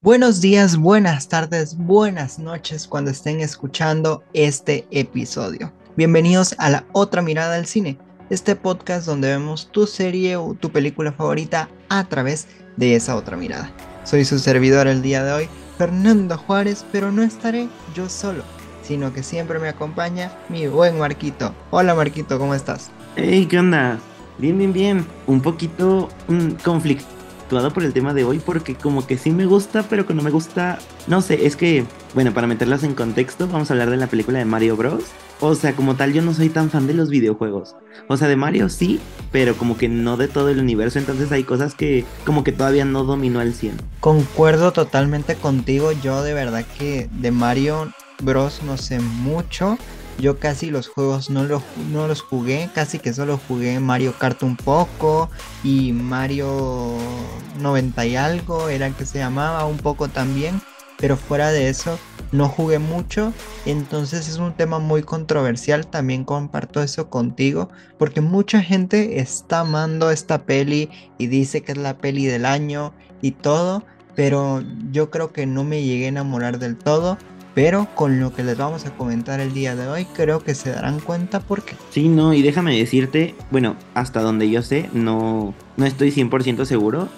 Buenos días, buenas tardes, buenas noches cuando estén escuchando este episodio. Bienvenidos a la otra mirada del cine, este podcast donde vemos tu serie o tu película favorita a través de esa otra mirada. Soy su servidor el día de hoy, Fernando Juárez, pero no estaré yo solo, sino que siempre me acompaña mi buen Marquito. Hola Marquito, ¿cómo estás? Hey, ¿qué onda? Bien, bien, bien. Un poquito un por el tema de hoy porque como que sí me gusta, pero que no me gusta. No sé, es que, bueno, para meterlas en contexto, vamos a hablar de la película de Mario Bros. O sea, como tal, yo no soy tan fan de los videojuegos. O sea, de Mario sí, pero como que no de todo el universo. Entonces hay cosas que como que todavía no dominó al 100. Concuerdo totalmente contigo. Yo de verdad que de Mario Bros no sé mucho. Yo casi los juegos no los, no los jugué, casi que solo jugué Mario Kart un poco y Mario 90 y algo era que se llamaba un poco también, pero fuera de eso no jugué mucho, entonces es un tema muy controversial, también comparto eso contigo, porque mucha gente está amando esta peli y dice que es la peli del año y todo, pero yo creo que no me llegué a enamorar del todo pero con lo que les vamos a comentar el día de hoy, creo que se darán cuenta por qué. Sí, no, y déjame decirte, bueno, hasta donde yo sé, no, no estoy 100% seguro,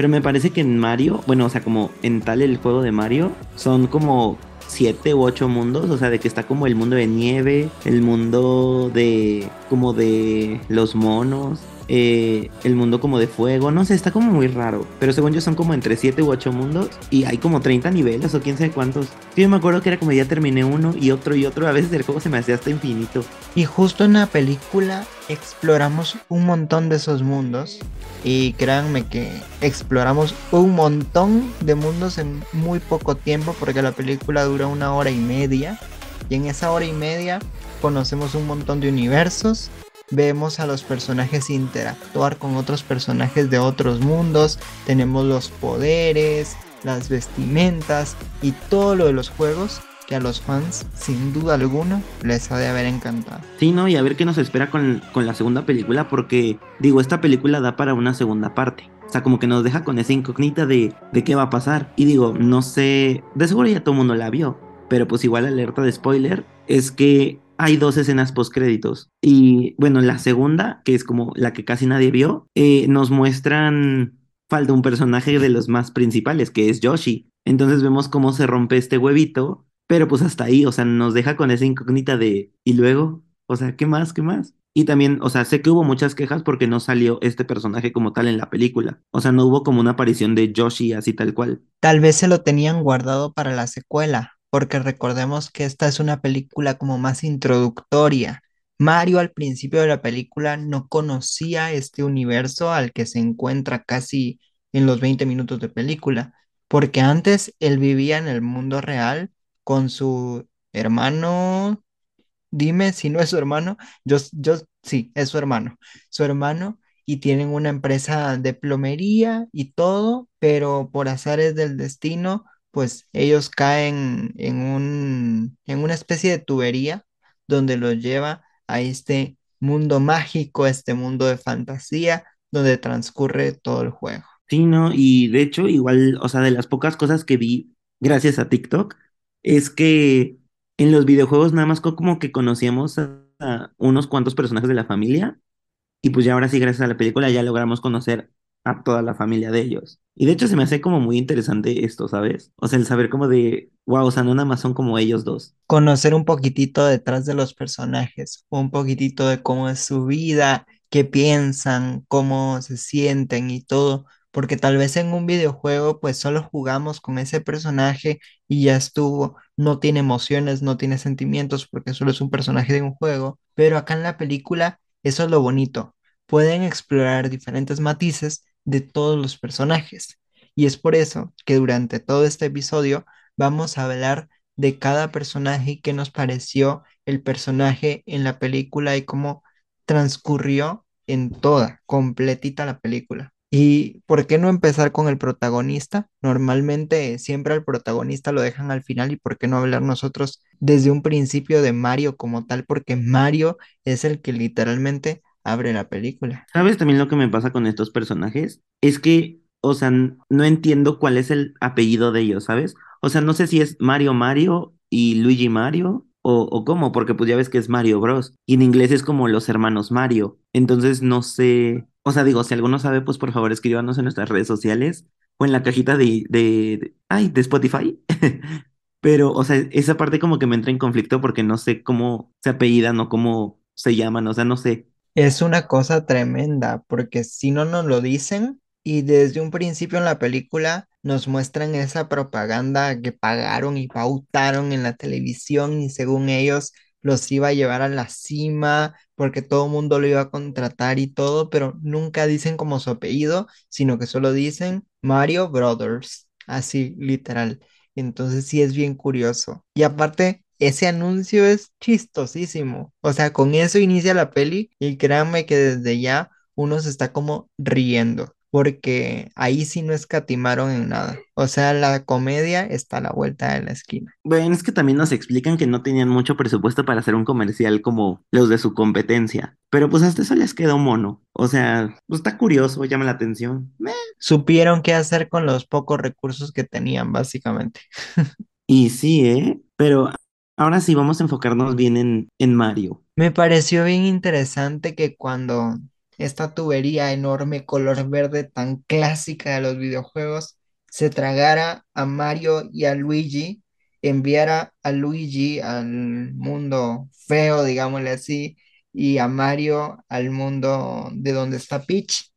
pero me parece que en Mario, bueno, o sea, como en tal el juego de Mario, son como siete u ocho mundos, o sea, de que está como el mundo de nieve, el mundo de como de los monos, eh, el mundo como de fuego, no sé, está como muy raro. Pero según yo son como entre 7 u 8 mundos y hay como 30 niveles o quién sabe cuántos. yo me acuerdo que era como ya terminé uno y otro y otro, a veces el juego se me hacía hasta infinito. Y justo en la película exploramos un montón de esos mundos y créanme que exploramos un montón de mundos en muy poco tiempo porque la película dura una hora y media y en esa hora y media conocemos un montón de universos vemos a los personajes interactuar con otros personajes de otros mundos, tenemos los poderes, las vestimentas y todo lo de los juegos que a los fans sin duda alguna les ha de haber encantado. Sí, ¿no? Y a ver qué nos espera con, la segunda película porque digo, esta película da para una segunda parte. O sea, como que nos deja con esa incógnita de, de qué va a pasar. Y digo, no sé, de seguro ya todo el mundo la vio, pero pues igual alerta de spoiler, es que hay dos escenas post créditos. Y bueno, la segunda, que es como la que casi nadie vio, eh, nos muestran falta un personaje de los más principales, que es Yoshi. Entonces vemos cómo se rompe este huevito, pero pues hasta ahí, o sea, nos deja con esa incógnita de, ¿y luego? O sea, ¿qué más? ¿Qué más? Y también, o sea, sé que hubo muchas quejas porque no salió este personaje como tal en la película. O sea, no hubo como una aparición de Yoshi así tal cual. Tal vez se lo tenían guardado para la secuela porque recordemos que esta es una película como más introductoria. Mario al principio de la película no conocía este universo al que se encuentra casi en los 20 minutos de película, porque antes él vivía en el mundo real con su hermano, dime si no es su hermano, yo, yo sí, es su hermano, su hermano, y tienen una empresa de plomería y todo, pero por azares del destino pues ellos caen en un, en una especie de tubería donde los lleva a este mundo mágico, este mundo de fantasía, donde transcurre todo el juego. Sí, no, y de hecho, igual, o sea, de las pocas cosas que vi gracias a TikTok, es que en los videojuegos nada más como que conocíamos a, a unos cuantos personajes de la familia, y pues ya ahora sí, gracias a la película, ya logramos conocer a toda la familia de ellos. Y de hecho se me hace como muy interesante esto, ¿sabes? O sea, el saber como de, wow, o sea, no nada más son como ellos dos. Conocer un poquitito detrás de los personajes, un poquitito de cómo es su vida, qué piensan, cómo se sienten y todo. Porque tal vez en un videojuego pues solo jugamos con ese personaje y ya estuvo, no tiene emociones, no tiene sentimientos porque solo es un personaje de un juego. Pero acá en la película eso es lo bonito. Pueden explorar diferentes matices de todos los personajes. Y es por eso que durante todo este episodio vamos a hablar de cada personaje y qué nos pareció el personaje en la película y cómo transcurrió en toda, completita la película. ¿Y por qué no empezar con el protagonista? Normalmente siempre al protagonista lo dejan al final y por qué no hablar nosotros desde un principio de Mario como tal, porque Mario es el que literalmente abre la película. ¿Sabes también lo que me pasa con estos personajes? Es que o sea, no entiendo cuál es el apellido de ellos, ¿sabes? O sea, no sé si es Mario Mario y Luigi Mario o, o cómo, porque pues ya ves que es Mario Bros. Y en inglés es como los hermanos Mario. Entonces no sé, o sea, digo, si alguno sabe, pues por favor escríbanos en nuestras redes sociales o en la cajita de, de- ay, de Spotify. Pero, o sea, esa parte como que me entra en conflicto porque no sé cómo se apellidan o cómo se llaman, o sea, no sé. Es una cosa tremenda, porque si no nos lo dicen y desde un principio en la película nos muestran esa propaganda que pagaron y pautaron en la televisión y según ellos los iba a llevar a la cima porque todo el mundo lo iba a contratar y todo, pero nunca dicen como su apellido, sino que solo dicen Mario Brothers, así literal. Entonces sí es bien curioso. Y aparte, ese anuncio es chistosísimo. O sea, con eso inicia la peli y créanme que desde ya uno se está como riendo, porque ahí sí no escatimaron en nada. O sea, la comedia está a la vuelta de la esquina. Bueno, es que también nos explican que no tenían mucho presupuesto para hacer un comercial como los de su competencia, pero pues hasta eso les quedó mono. O sea, pues está curioso, llama la atención. Meh. Supieron qué hacer con los pocos recursos que tenían, básicamente. Y sí, ¿eh? Pero ahora sí vamos a enfocarnos bien en, en Mario. Me pareció bien interesante que cuando esta tubería enorme color verde tan clásica de los videojuegos se tragara a Mario y a Luigi, enviara a Luigi al mundo feo, digámosle así, y a Mario al mundo de donde está Peach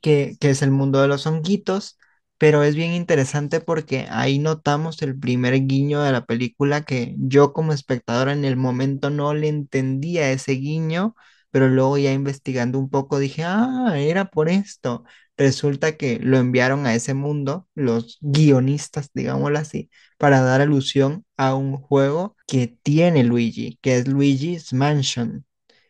que, que es el mundo de los honguitos, pero es bien interesante porque ahí notamos el primer guiño de la película que yo como espectadora en el momento no le entendía ese guiño, pero luego ya investigando un poco dije, ah, era por esto. Resulta que lo enviaron a ese mundo, los guionistas, digámoslo así, para dar alusión a un juego que tiene Luigi, que es Luigi's Mansion.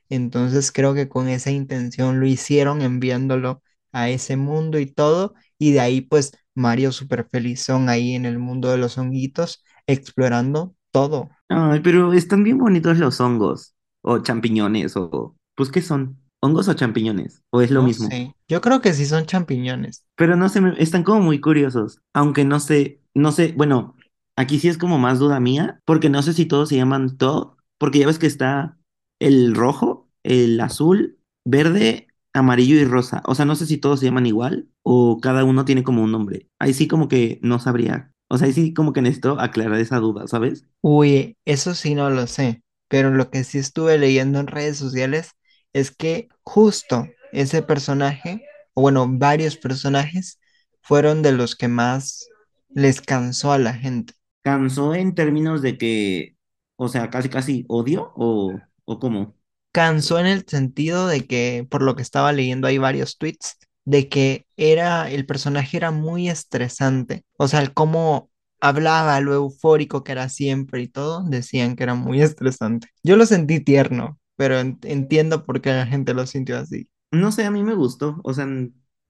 Entonces creo que con esa intención lo hicieron enviándolo a ese mundo y todo. Y de ahí pues Mario súper felizón ahí en el mundo de los honguitos, explorando todo. Ay, pero están bien bonitos los hongos, o champiñones, o pues ¿qué son? ¿Hongos o champiñones? ¿O es lo No mismo? sé. Yo creo que sí son champiñones. Pero no sé, están como muy curiosos. Aunque no sé, no sé, bueno, aquí sí es como más duda mía, porque no sé si todos se llaman Todd, porque ya ves que está el rojo, el azul, verde, amarillo y rosa. O sea, no sé si todos se llaman igual o cada uno tiene como un nombre. Ahí sí como que no sabría. O sea, ahí sí como que necesito aclarar esa duda, ¿sabes? Uy, eso sí no lo sé, pero lo que sí estuve leyendo en redes sociales es que justo ese personaje, o bueno, varios personajes, fueron de los que más les cansó a la gente. ¿Cansó en términos de que, o sea, casi casi odio o, o cómo? Cansó en el sentido de que, por lo que estaba leyendo, hay varios tweets de que era, el personaje era muy estresante. O sea, el cómo hablaba, lo eufórico que era siempre y todo, decían que era muy estresante. Yo lo sentí tierno, pero en- entiendo por qué la gente lo sintió así. No sé, a mí me gustó. O sea,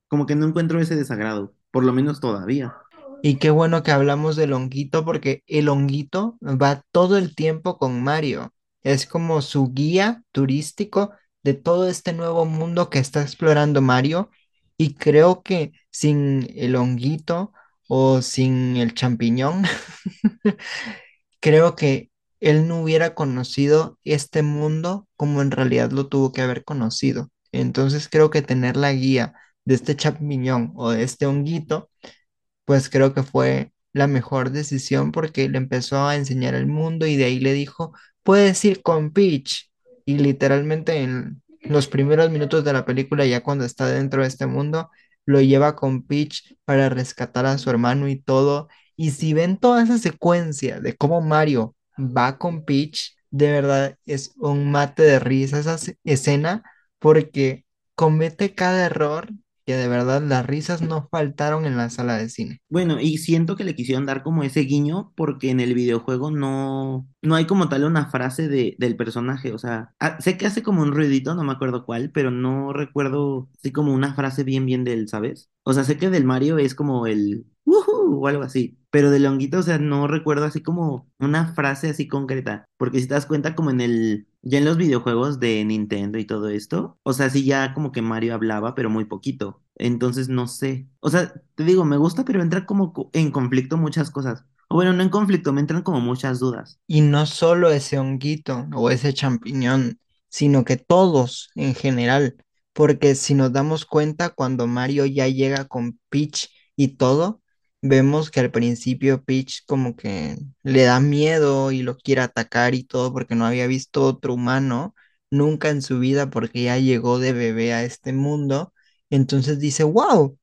como que no encuentro ese desagrado, por lo menos todavía. Y qué bueno que hablamos del honguito porque el honguito va todo el tiempo con Mario. Es como su guía turístico de todo este nuevo mundo que está explorando Mario. Y creo que sin el honguito o sin el champiñón, creo que él no hubiera conocido este mundo como en realidad lo tuvo que haber conocido. Entonces creo que tener la guía de este champiñón o de este honguito pues creo que fue la mejor decisión porque le empezó a enseñar el mundo y de ahí le dijo, puedes ir con Peach. Y literalmente en los primeros minutos de la película, ya cuando está dentro de este mundo, lo lleva con Peach para rescatar a su hermano y todo. Y si ven toda esa secuencia de cómo Mario va con Peach, de verdad es un mate de risa esa escena porque comete cada error que de verdad las risas no faltaron en la sala de cine. Bueno, y siento que le quisieron dar como ese guiño porque en el videojuego no, no hay como tal una frase de, del personaje. O sea, ah, sé que hace como un ruidito, no me acuerdo cuál, pero no recuerdo así como una frase bien bien de él, ¿sabes? O sea, sé que del Mario es como el O algo así, pero del Honguito, o sea, no recuerdo así como una frase así concreta. Porque si te das cuenta, como en el, ya en los videojuegos de Nintendo y todo esto, o sea, sí ya como que Mario hablaba, pero muy poquito. Entonces no sé. O sea, te digo, me gusta, pero entra como co- en conflicto muchas cosas. O bueno, no en conflicto, me entran como muchas dudas. Y no solo ese honguito o ese champiñón, sino que todos en general. Porque si nos damos cuenta, cuando Mario ya llega con Peach y todo, vemos que al principio Peach como que le da miedo y lo quiere atacar y todo porque no había visto otro humano nunca en su vida porque ya llegó de bebé a este mundo. Entonces dice, wow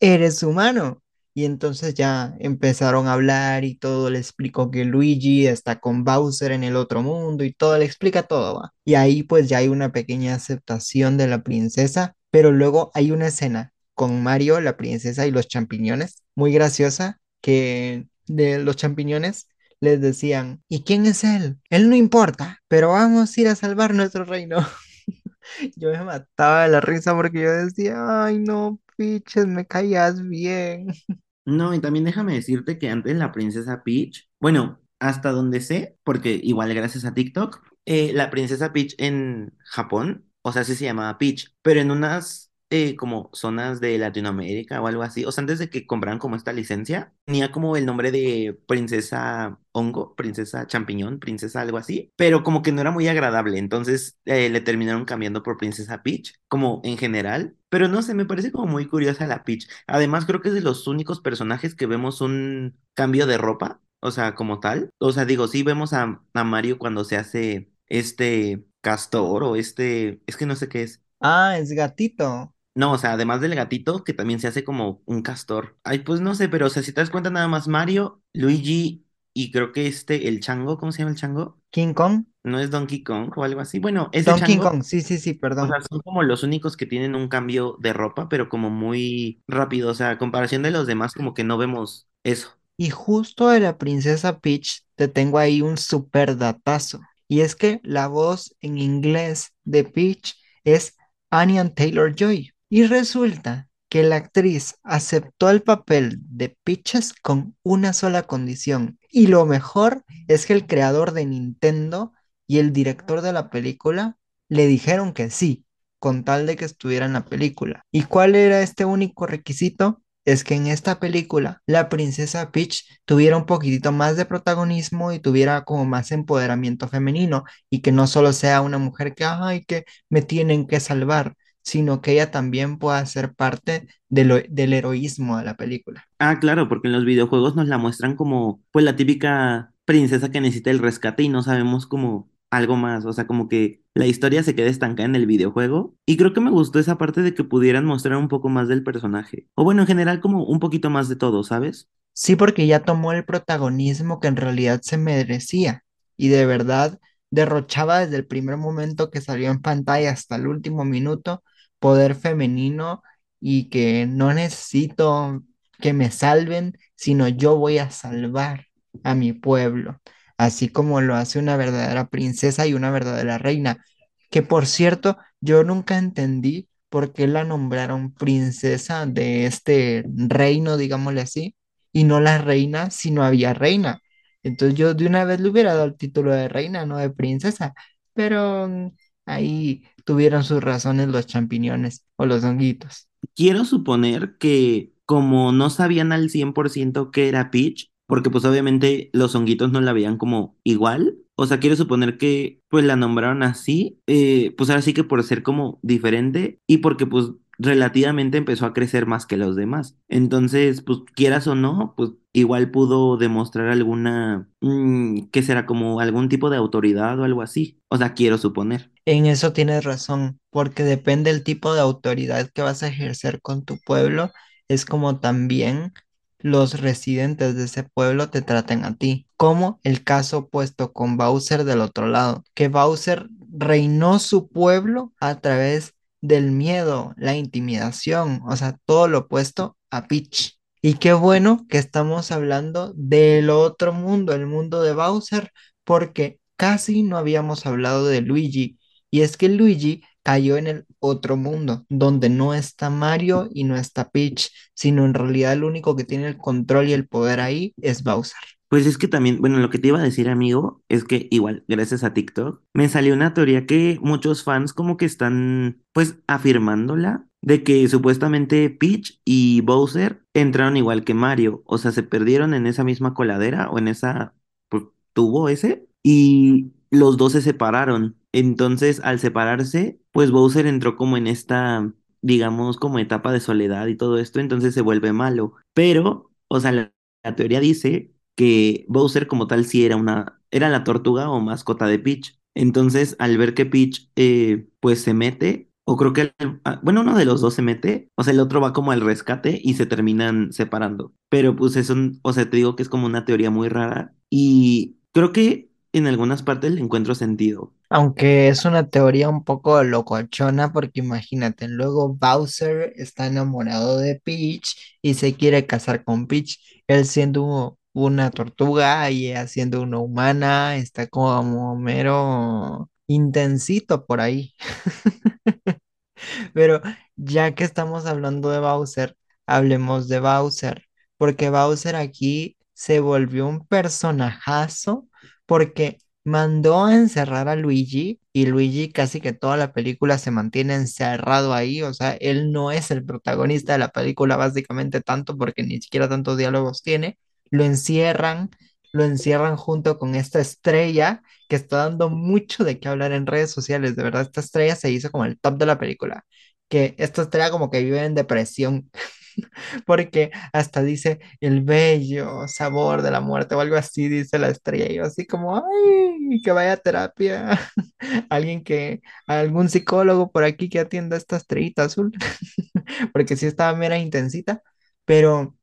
eres humano. Y entonces ya empezaron a hablar y todo le explicó que Luigi está con Bowser en el otro mundo y todo le explica todo. Y ahí pues ya hay una pequeña aceptación de la princesa, pero luego hay una escena con Mario, la princesa y los champiñones, muy graciosa, que de los champiñones les decían, ¿y quién es él? Él no importa, pero vamos a ir a salvar nuestro reino. Yo me mataba de la risa porque yo decía, ay no, piches, me caías bien. No, y también déjame decirte que antes la princesa Peach, bueno, hasta donde sé, porque igual gracias a TikTok, eh, la princesa Peach en Japón, o sea, sí se llamaba Peach, pero en unas eh, como zonas de Latinoamérica o algo así, o sea, antes de que compraran como esta licencia, tenía como el nombre de princesa hongo, princesa champiñón, princesa algo así, pero como que no era muy agradable, entonces eh, le terminaron cambiando por princesa Peach, como en general. Pero no sé, me parece como muy curiosa la Peach. Además, creo que es de los únicos personajes que vemos un cambio de ropa, o sea, como tal. O sea, digo, sí vemos a, a Mario cuando se hace este castor o este, es que no sé qué es. Ah, es gatito. No, o sea, además del gatito, que también se hace como un castor. Ay, pues no sé, pero o sea, si te das cuenta nada más Mario, Luigi y creo que este, el chango, ¿cómo se llama el chango? King Kong. ¿No es Donkey Kong o algo así? Bueno, ese Donkey chango Kong, sí, sí, sí, O sea, perdón. son como los únicos que tienen un cambio de ropa, pero como muy rápido. O sea, a comparación de los demás, como que no vemos eso. Y justo de la princesa Peach te tengo ahí un super datazo. Y es que la voz en inglés de Peach es Anya Taylor-Joy. Y resulta que la actriz aceptó el papel de Peaches con una sola condición. Y lo mejor es que el creador de Nintendo y el director de la película le dijeron que sí, con tal de que estuviera en la película. ¿Y cuál era este único requisito? es que en esta película la princesa Peach tuviera un poquitito más de protagonismo y tuviera como más empoderamiento femenino y que no solo sea una mujer que, ay, que me tienen que salvar, sino que ella también pueda ser parte de lo- del heroísmo de la película. Ah, claro, porque en los videojuegos nos la muestran como, pues, la típica princesa que necesita el rescate y no sabemos como algo más. O sea, como que la historia se queda estancada en el videojuego. Y creo que me gustó esa parte de que pudieran mostrar un poco más del personaje. O bueno, en general, como un poquito más de todo, ¿sabes? Sí, porque ya tomó el protagonismo que en realidad se merecía y de verdad derrochaba desde el primer momento que salió en pantalla hasta el último minuto poder femenino y que no necesito que me salven, sino yo voy a salvar a mi pueblo, así como lo hace una verdadera princesa y una verdadera reina, que por cierto, yo nunca entendí por qué la nombraron princesa de este reino, digámosle así y no la reina si no había reina. Entonces yo de una vez le hubiera dado el título de reina, no de princesa, pero mm, ahí tuvieron sus razones los champiñones o los honguitos. Quiero suponer que como no sabían al 100% qué era Peach, porque pues obviamente los honguitos no la veían como igual, o sea, quiero suponer que pues la nombraron así, eh, pues ahora sí que por ser como diferente y porque pues relativamente empezó a crecer más que los demás. Entonces, pues quieras o no, pues igual pudo demostrar alguna, mm, ¿qué será? Como algún tipo de autoridad o algo así. O sea, quiero suponer. En eso tienes razón, porque depende del tipo de autoridad que vas a ejercer con tu pueblo, es como también los residentes de ese pueblo te traten a ti, como el caso opuesto con Bowser del otro lado, que Bowser reinó su pueblo a través del miedo, la intimidación, o sea, todo lo opuesto a Peach. Y qué bueno que estamos hablando del otro mundo, el mundo de Bowser, porque casi no habíamos hablado de Luigi y es que Luigi cayó en el otro mundo, donde no está Mario y no está Peach, sino en realidad el único que tiene el control y el poder ahí es Bowser. Pues es que también, bueno, lo que te iba a decir, amigo, es que igual, gracias a TikTok, me salió una teoría que muchos fans como que están, pues, afirmándola de que supuestamente Peach y Bowser entraron igual que Mario, o sea, se perdieron en esa misma coladera o en esa pues, tubo ese y los dos se separaron. Entonces, al separarse, pues Bowser entró como en esta, digamos, como etapa de soledad y todo esto, entonces se vuelve malo. Pero, o sea, la, la teoría dice que Bowser como tal sí era una, era la tortuga o mascota de Peach. Entonces, al ver que Peach, eh, pues se mete, o creo que, ah, bueno, uno de los dos se mete, o sea, el otro va como al rescate y se terminan separando. Pero pues eso, o sea, te digo que es como una teoría muy rara y creo que en algunas partes le encuentro sentido. Aunque es una teoría un poco locochona porque imagínate, luego Bowser está enamorado de Peach y se quiere casar con Peach, él siendo una tortuga y ella siendo una humana, está como mero intensito por ahí. Pero ya que estamos hablando de Bowser, hablemos de Bowser, porque Bowser aquí se volvió un personajazo porque mandó a encerrar a Luigi y Luigi casi que toda la película se mantiene encerrado ahí, o sea, él no es el protagonista de la película básicamente tanto porque ni siquiera tantos diálogos tiene, lo encierran, lo encierran junto con esta estrella que está dando mucho de qué hablar en redes sociales. De verdad, esta estrella se hizo como el top de la película. Que esta estrella como que vive en depresión, porque hasta dice el bello sabor de la muerte o algo así, dice la estrella. Y yo así como, ay, que vaya a terapia. Alguien que, algún psicólogo por aquí que atienda esta estrellita azul, porque sí estaba mera intensita. Pero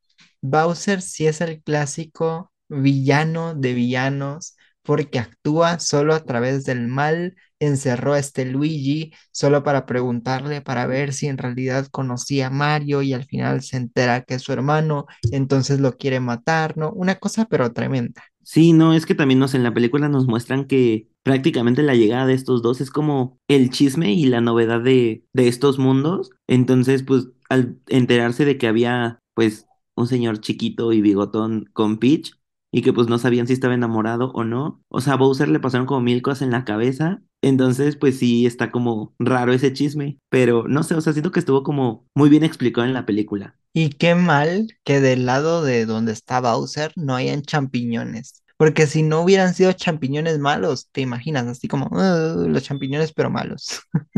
Bowser sí es el clásico villano de villanos porque actúa solo a través del mal. Encerró a este Luigi solo para preguntarle para ver si en realidad conocía a Mario y al final se entera que es su hermano, entonces lo quiere matar, ¿no? Una cosa pero tremenda. Sí, no, es que también nos en la película nos muestran que prácticamente la llegada de estos dos es como el chisme y la novedad de, de estos mundos. Entonces, pues al enterarse de que había pues un señor chiquito y bigotón con Peach y que pues no sabían si estaba enamorado o no, o sea, a Bowser le pasaron como mil cosas en la cabeza. Entonces, pues sí, está como raro ese chisme, pero no sé, o sea, siento que estuvo como muy bien explicado en la película. Y qué mal que del lado de donde está Bowser no hayan champiñones. Porque si no hubieran sido champiñones malos, te imaginas, así como "Uh, los champiñones pero malos.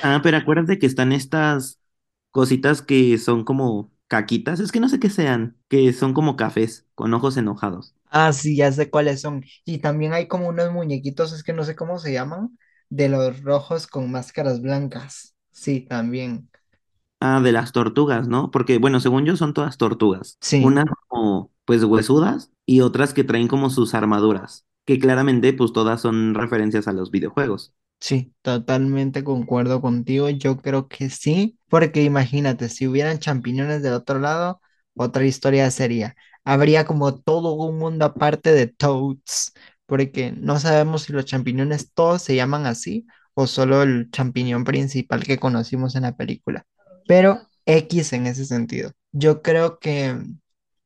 Ah, pero acuérdate que están estas cositas que son como caquitas, es que no sé qué sean, que son como cafés con ojos enojados. Ah, sí, ya sé cuáles son. Y también hay como unos muñequitos, es que no sé cómo se llaman, de los rojos con máscaras blancas. Sí, también. Ah, de las tortugas, ¿no? Porque, bueno, según yo son todas tortugas. Sí. Unas como, pues, huesudas y otras que traen como sus armaduras, que claramente, pues, todas son referencias a los videojuegos. Sí, totalmente concuerdo contigo. Yo creo que sí, porque imagínate, si hubieran champiñones del otro lado, otra historia sería. Habría como todo un mundo aparte de Toads, porque no sabemos si los champiñones todos se llaman así o solo el champiñón principal que conocimos en la película. Pero X en ese sentido. Yo creo que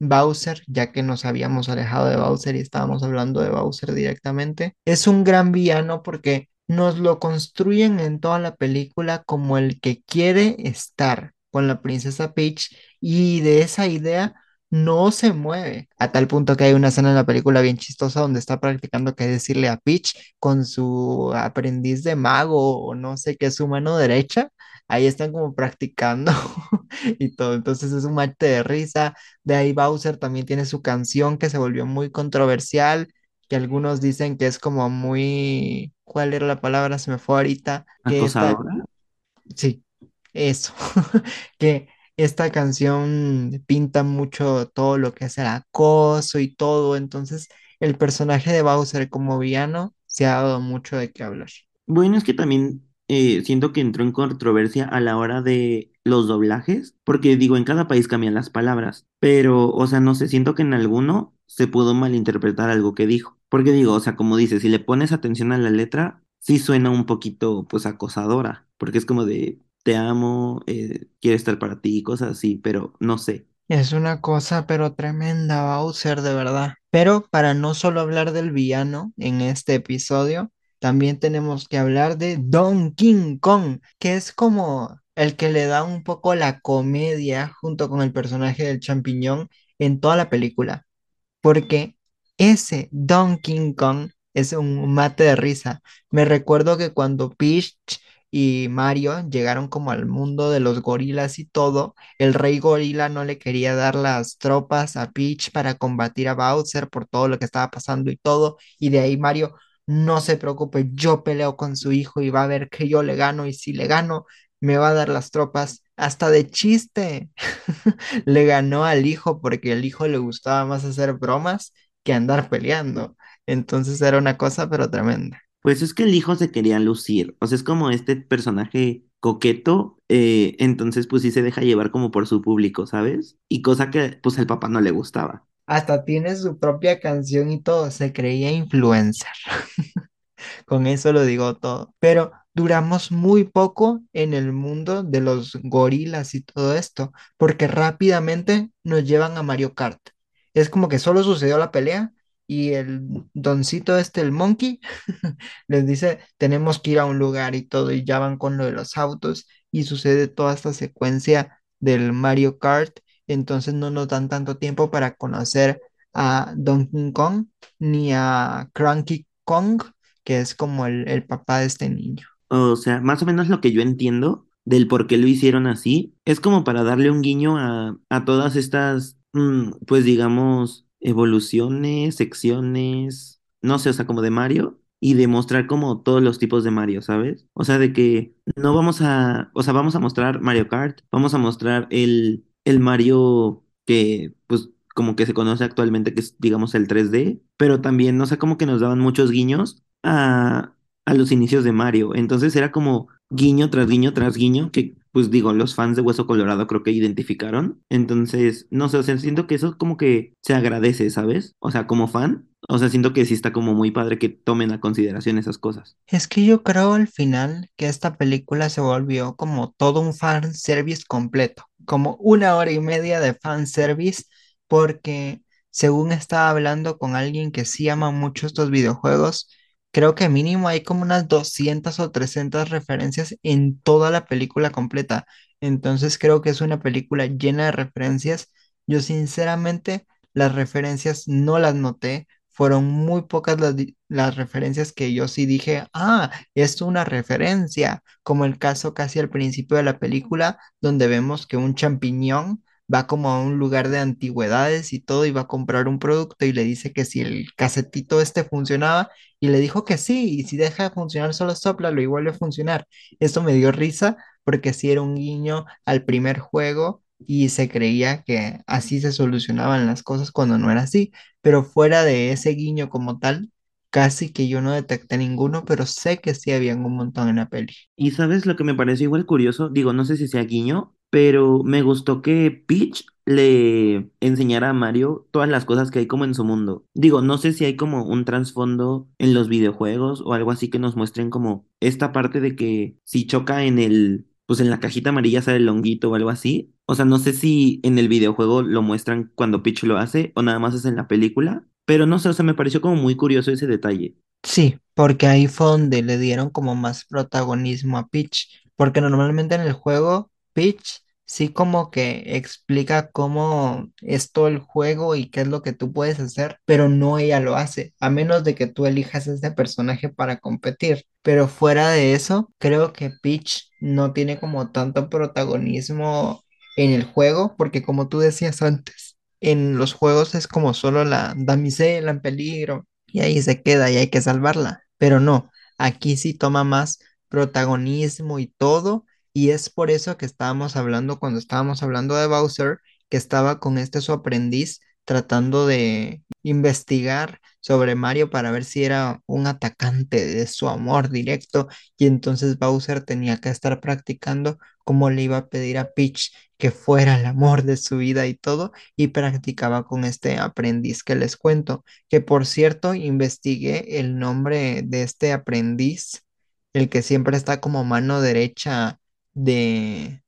Bowser, ya que nos habíamos alejado de Bowser y estábamos hablando de Bowser directamente, es un gran villano porque nos lo construyen en toda la película como el que quiere estar con la princesa Peach y de esa idea no se mueve. A tal punto que hay una escena en la película bien chistosa donde está practicando qué decirle a Peach con su aprendiz de mago o no sé qué su mano derecha. Ahí están como practicando y todo. Entonces es un mate de risa. De ahí Bowser también tiene su canción que se volvió muy controversial, que algunos dicen que es como muy, ¿cuál era la palabra? Se me fue ahorita, que sí, eso, que esta canción pinta mucho todo lo que es el acoso y todo, entonces el personaje de Bowser como villano se ha dado mucho de qué hablar. Bueno, es que también eh, siento que entró en controversia a la hora de los doblajes, porque digo, en cada país cambian las palabras, pero, o sea, no sé, siento que en alguno se pudo malinterpretar algo que dijo, porque digo, o sea, como dices, si le pones atención a la letra, sí suena un poquito, pues, acosadora, porque es como de, te amo, eh, quiero estar para ti, cosas así, pero no sé. Es una cosa pero tremenda, Bowser, de verdad. Pero para no solo hablar del villano en este episodio, también tenemos que hablar de Don King Kong, que es como el que le da un poco la comedia junto con el personaje del champiñón en toda la película porque ese Donkey Kong es un mate de risa. Me recuerdo que cuando Peach y Mario llegaron como al mundo de los gorilas y todo, el rey gorila no le quería dar las tropas a Peach para combatir a Bowser por todo lo que estaba pasando y todo, y de ahí Mario, no se preocupe, yo peleo con su hijo y va a ver que yo le gano y si le gano, me va a dar las tropas. Hasta de chiste. Le ganó al hijo porque el hijo le gustaba más hacer bromas que andar peleando. Entonces era una cosa, pero tremenda. Pues es que el hijo se quería lucir, o sea, es como este personaje coqueto, eh, entonces pues sí se deja llevar como por su público, ¿sabes? Y cosa que pues al papá no le gustaba. Hasta tiene su propia canción y todo. Se creía influencer. Con eso lo digo todo. Pero duramos muy poco en el mundo de los gorilas y todo esto, porque rápidamente nos llevan a Mario Kart. Es como que solo sucedió la pelea y el doncito este, el monkey, les dice, tenemos que ir a un lugar y todo, y ya van con lo de los autos y sucede toda esta secuencia del Mario Kart. Entonces no nos dan tanto tiempo para conocer a Donkey Kong ni a Cranky Kong que es como el, el papá de este niño. O sea, más o menos lo que yo entiendo del por qué lo hicieron así, es como para darle un guiño a, a todas estas, mm, pues digamos, evoluciones, secciones, no sé, o sea, como de Mario, y demostrar como todos los tipos de Mario, ¿sabes? O sea, de que no vamos a, o sea, vamos a mostrar Mario Kart, vamos a mostrar el, el Mario que, pues, como que se conoce actualmente, que es, digamos, el 3D, pero también, no sé, como que nos daban muchos guiños a, a los inicios de Mario. Entonces era como guiño tras guiño tras guiño, que pues digo, los fans de Hueso Colorado creo que identificaron. Entonces, no sé, o sea, siento que eso como que se agradece, ¿sabes? O sea, como fan, o sea, siento que sí está como muy padre que tomen a consideración esas cosas. Es que yo creo al final que esta película se volvió como todo un fan service completo, como una hora y media de fan service, porque según estaba hablando con alguien que sí ama mucho estos videojuegos, Creo que mínimo hay como unas 200 o 300 referencias en toda la película completa. Entonces creo que es una película llena de referencias. Yo sinceramente las referencias no las noté. Fueron muy pocas las, las referencias que yo sí dije, ah, es una referencia, como el caso casi al principio de la película, donde vemos que un champiñón va como a un lugar de antigüedades y todo y va a comprar un producto y le dice que si el casetito este funcionaba y le dijo que sí, y si deja de funcionar, solo sóplalo y vuelve a funcionar. Esto me dio risa porque sí era un guiño al primer juego y se creía que así se solucionaban las cosas cuando no era así. Pero fuera de ese guiño como tal, casi que yo no detecté ninguno, pero sé que sí habían un montón en la peli. Y sabes lo que me pareció igual curioso, digo, no sé si sea guiño, pero me gustó que Peach le enseñara a Mario todas las cosas que hay como en su mundo. Digo, no sé si hay como un trasfondo en los videojuegos o algo así que nos muestren como esta parte de que si choca en el, pues en la cajita amarilla sale el honguito o algo así. O sea, no sé si en el videojuego lo muestran cuando Peach lo hace o nada más es en la película, pero no sé, o sea, me pareció como muy curioso ese detalle. Sí, porque ahí fue donde le dieron como más protagonismo a Peach, porque normalmente en el juego Peach sí como que explica cómo es todo el juego y qué es lo que tú puedes hacer, pero no ella lo hace, a menos de que tú elijas este personaje para competir. Pero fuera de eso, creo que Peach no tiene como tanto protagonismo en el juego, porque como tú decías antes, en los juegos es como solo la damisela en peligro y ahí se queda y hay que salvarla. Pero no, aquí sí toma más protagonismo y todo, y es por eso que estábamos hablando cuando estábamos hablando de Bowser, que estaba con este su aprendiz tratando de investigar sobre Mario para ver si era un atacante de su amor directo, y entonces Bowser tenía que estar practicando cómo le iba a pedir a Peach que fuera el amor de su vida y todo, y practicaba con este aprendiz que les cuento que por cierto, investigué el nombre de este aprendiz, el que siempre está como mano derecha de,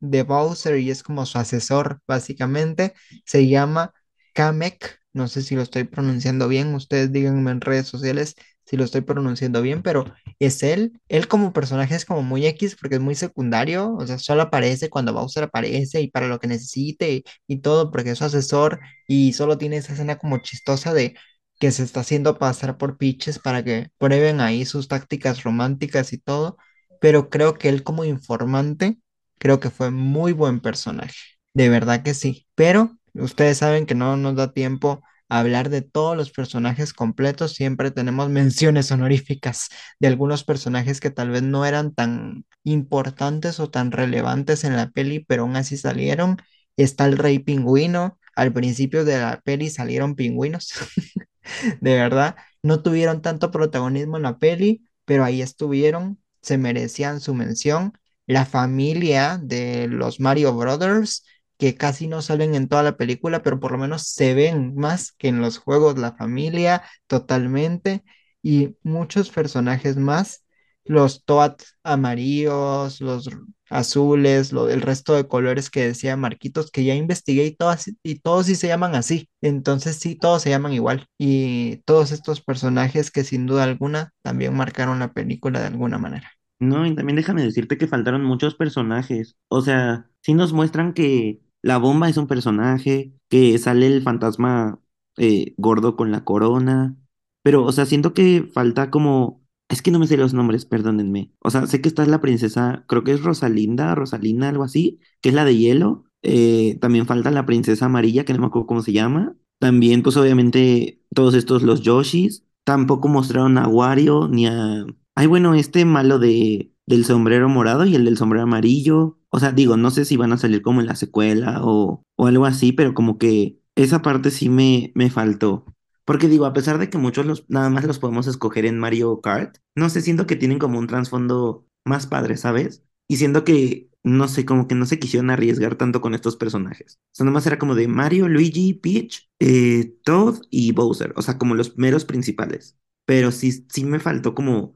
de Bowser y es como su asesor, básicamente. Se llama Kamek no sé si lo estoy pronunciando bien, ustedes díganme en redes sociales si lo estoy pronunciando bien, pero es él. Él como personaje es como muy X porque es muy secundario, o sea, solo aparece cuando Bowser aparece y para lo que necesite y, todo, porque es su asesor y solo tiene esa escena como chistosa de que se está haciendo pasar por Peaches para que prueben ahí sus tácticas románticas y todo, pero creo que él como informante, creo que fue muy buen personaje, de verdad que sí, pero ustedes saben que no nos da tiempo hablar de todos los personajes completos, siempre tenemos menciones honoríficas de algunos personajes que tal vez no eran tan importantes o tan relevantes en la peli, pero aún así salieron. Está el rey pingüino, al principio de la peli salieron pingüinos, de verdad, no tuvieron tanto protagonismo en la peli, pero ahí estuvieron, se merecían su mención. La familia de los Mario Brothers que casi no salen en toda la película, pero por lo menos se ven más que en los juegos, la familia totalmente y muchos personajes más, los Toad amarillos, los azules, lo, el resto de colores que decía Marquitos, que ya investigué y, todas, y todos sí se llaman así, entonces sí, todos se llaman igual y todos estos personajes que sin duda alguna también marcaron la película de alguna manera. No, y también déjame decirte que faltaron muchos personajes. O sea, sí nos muestran que la bomba es un personaje, que sale el fantasma eh, gordo con la corona, pero, o sea, siento que falta como... Es que no me sé los nombres, perdónenme. O sea, sé que está la princesa, creo que es Rosalinda, Rosalina, algo así, que es la de hielo. Eh, también falta la princesa amarilla, que no me acuerdo cómo se llama. También, pues obviamente, todos estos, los Yoshis. Tampoco mostraron a Wario ni a... Ay, bueno, este malo de, del sombrero morado y el del sombrero amarillo. O sea, digo, no sé si van a salir como en la secuela o, o algo así, pero como que esa parte sí me, me faltó. Porque digo, a pesar de que muchos los, nada más los podemos escoger en Mario Kart, no sé, siento que tienen como un trasfondo más padre, ¿sabes? Y siento que, no sé, como que no se quisieron arriesgar tanto con estos personajes. O sea, nomás era como de Mario, Luigi, Peach, eh, Toad y Bowser. O sea, como los meros principales. Pero sí, sí me faltó como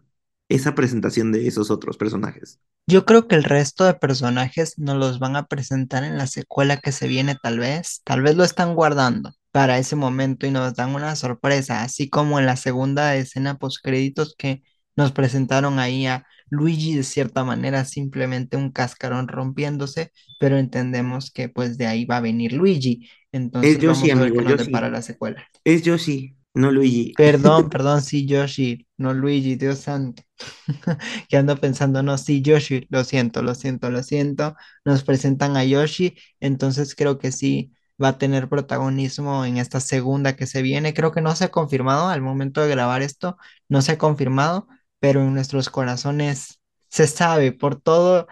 esa presentación de esos otros personajes. Yo creo que el resto de personajes nos los van a presentar en la secuela que se viene tal vez. Tal vez lo están guardando para ese momento y nos dan una sorpresa, así como en la segunda escena post créditos que nos presentaron ahí a Luigi de cierta manera, simplemente un cascarón rompiéndose, pero entendemos que pues de ahí va a venir Luigi. Entonces es Yoshi, vamos a ver amigo, qué nos Yoshi. depara la secuela. Es Yoshi, no Luigi. Perdón, perdón, sí, Yoshi, no Luigi, Dios santo. Que ando pensando, no, sí, Yoshi, lo siento, lo siento, lo siento. Nos presentan a Yoshi, entonces creo que sí va a tener protagonismo en esta segunda que se viene. Creo que no se ha confirmado al momento de grabar esto, no se ha confirmado, pero en nuestros corazones se sabe por todo,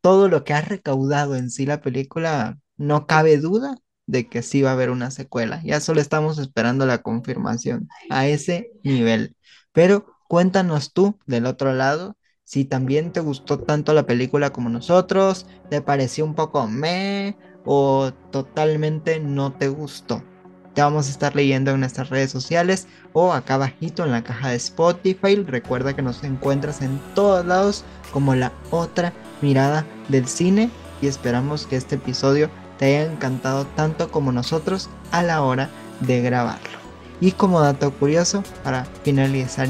todo lo que ha recaudado en sí la película, no cabe duda de que sí va a haber una secuela. Ya solo estamos esperando la confirmación a ese nivel. Pero cuéntanos tú del otro lado si también te gustó tanto la película como nosotros, te pareció un poco meh o totalmente no te gustó. Te vamos a estar leyendo en nuestras redes sociales o acá abajito en la caja de Spotify. Recuerda que nos encuentras en todos lados como la otra mirada del cine y esperamos que este episodio te haya encantado tanto como nosotros a la hora de grabarlo. Y como dato curioso, para finalizar,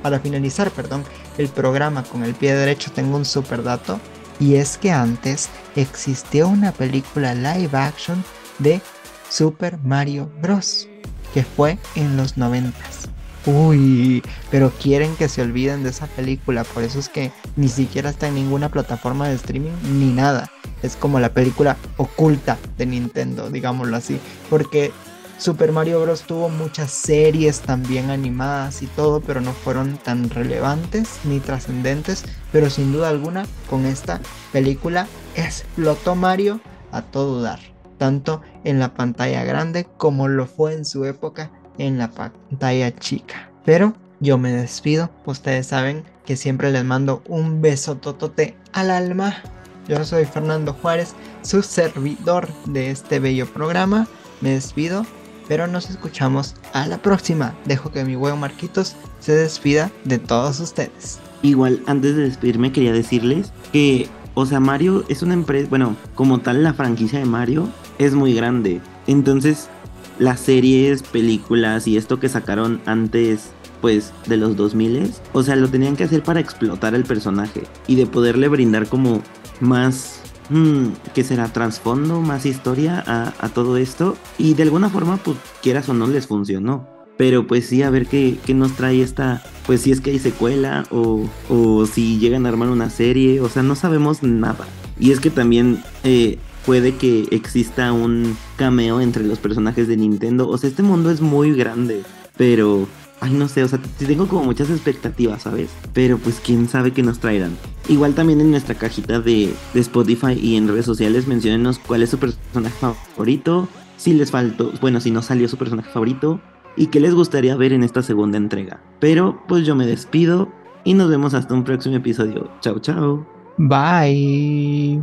para finalizar perdón, el programa con el pie derecho tengo un super dato y es que antes existió una película live action de Super Mario Bros. que fue en los noventas. Uy, pero quieren que se olviden de esa película, por eso es que ni siquiera está en ninguna plataforma de streaming ni nada. Es como la película oculta de Nintendo, digámoslo así, porque Super Mario Bros. tuvo muchas series también animadas y todo, pero no fueron tan relevantes ni trascendentes. Pero sin duda alguna, con esta película explotó Mario a todo dar, tanto en la pantalla grande como lo fue en su época en la pantalla chica. Pero yo me despido, ustedes saben que siempre les mando un beso totote al alma. Yo soy Fernando Juárez, su servidor de este bello programa. Me despido pero nos escuchamos a la próxima. Dejo que mi huevo Marquitos se despida de todos ustedes. Igual, antes de despedirme, quería decirles que, o sea, Mario es una empresa, bueno, como tal, la franquicia de Mario es muy grande. Entonces, las series, películas y esto que sacaron antes pues de los 2000 o sea, lo tenían que hacer para explotar el personaje y de poderle brindar como más hmm, que será trasfondo, más historia a, todo esto y de alguna forma pues quieras o no les funcionó. Pero pues sí, a ver qué, qué nos trae esta, pues si es que hay secuela o, o, si llegan a armar una serie, o sea, no sabemos nada. Y es que también eh, puede que exista un cameo entre los personajes de Nintendo. O sea, este mundo es muy grande, pero... Ay, no sé, o sea, tengo como muchas expectativas, ¿sabes? Pero pues quién sabe qué nos traerán. Igual también en nuestra cajita de, de Spotify y en redes sociales mencionenos cuál es su personaje favorito, si les faltó, bueno, si no salió su personaje favorito y qué les gustaría ver en esta segunda entrega. Pero pues yo me despido y nos vemos hasta un próximo episodio. Chao, chao. Bye.